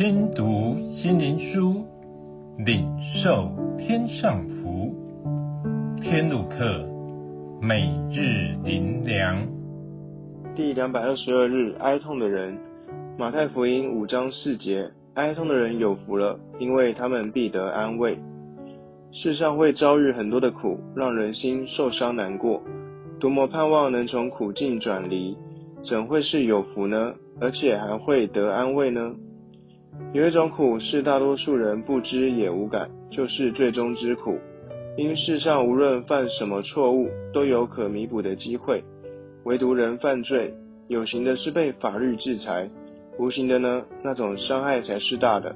听读心灵书，领受天上福。天路客，每日灵粮，第两百二十二日，哀痛的人。马太福音五章四节：哀痛的人有福了，因为他们必得安慰。世上会遭遇很多的苦，让人心受伤难过。多么盼望能从苦境转离，怎会是有福呢？而且还会得安慰呢？有一种苦是大多数人不知也无感，就是罪中之苦。因世上无论犯什么错误，都有可弥补的机会，唯独人犯罪，有形的是被法律制裁，无形的呢，那种伤害才是大的。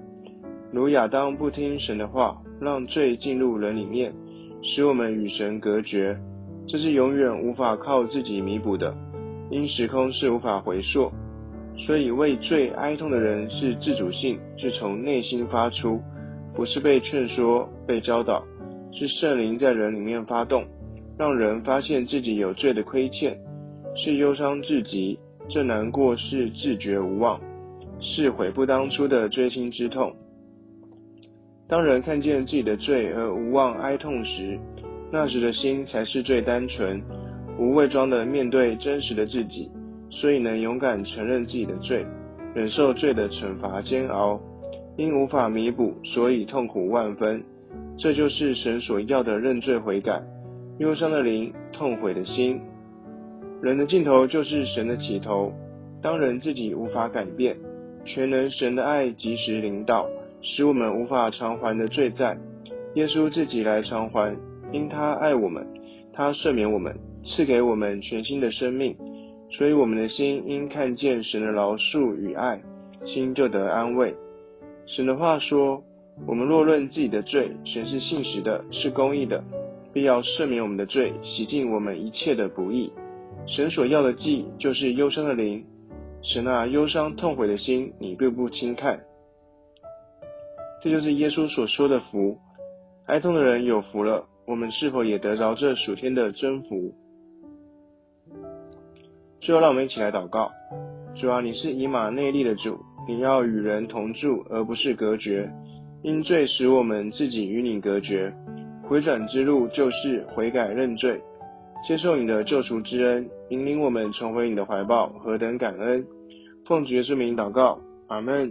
如亚当不听神的话，让罪进入人里面，使我们与神隔绝。这是永远无法靠自己弥补的，因时空是无法回溯。所以为罪哀痛的人是自主性，是从内心发出，不是被劝说、被教导，是圣灵在人里面发动，让人发现自己有罪的亏欠，是忧伤至极，这难过是自觉无望，是悔不当初的锥心之痛。当人看见自己的罪而无望哀痛时，那时的心才是最单纯、无伪装的面对真实的自己，所以能勇敢承认自己的罪，忍受罪的惩罚煎熬。因无法弥补，所以痛苦万分。这就是神所要的认罪悔改。忧伤的灵，痛悔的心。人的尽头就是神的起头。当人自己无法改变，全能神的爱及时临到，使我们无法偿还的罪债，耶稣自己来偿还。因他爱我们，他赦免我们，赐给我们全新的生命，所以我们的心因看见神的饶恕与爱，心就得安慰。神的话说：我们若认自己的罪，神是信实的，是公义的，必要赦免我们的罪，洗净我们一切的不义。神所要的祭，就是忧伤的灵。神啊，忧伤痛悔的心，你并不轻看。这就是耶稣所说的福，哀痛的人有福了。我们是否也得着这属天的真福？最后，让我们一起来祷告：主啊，你是以马内利的主，你要与人同住，而不是隔绝。因罪使我们自己与你隔绝，回转之路就是悔改认罪，接受你的救赎之恩，引领我们重回你的怀抱，何等感恩！奉主耶稣名祷告，阿门。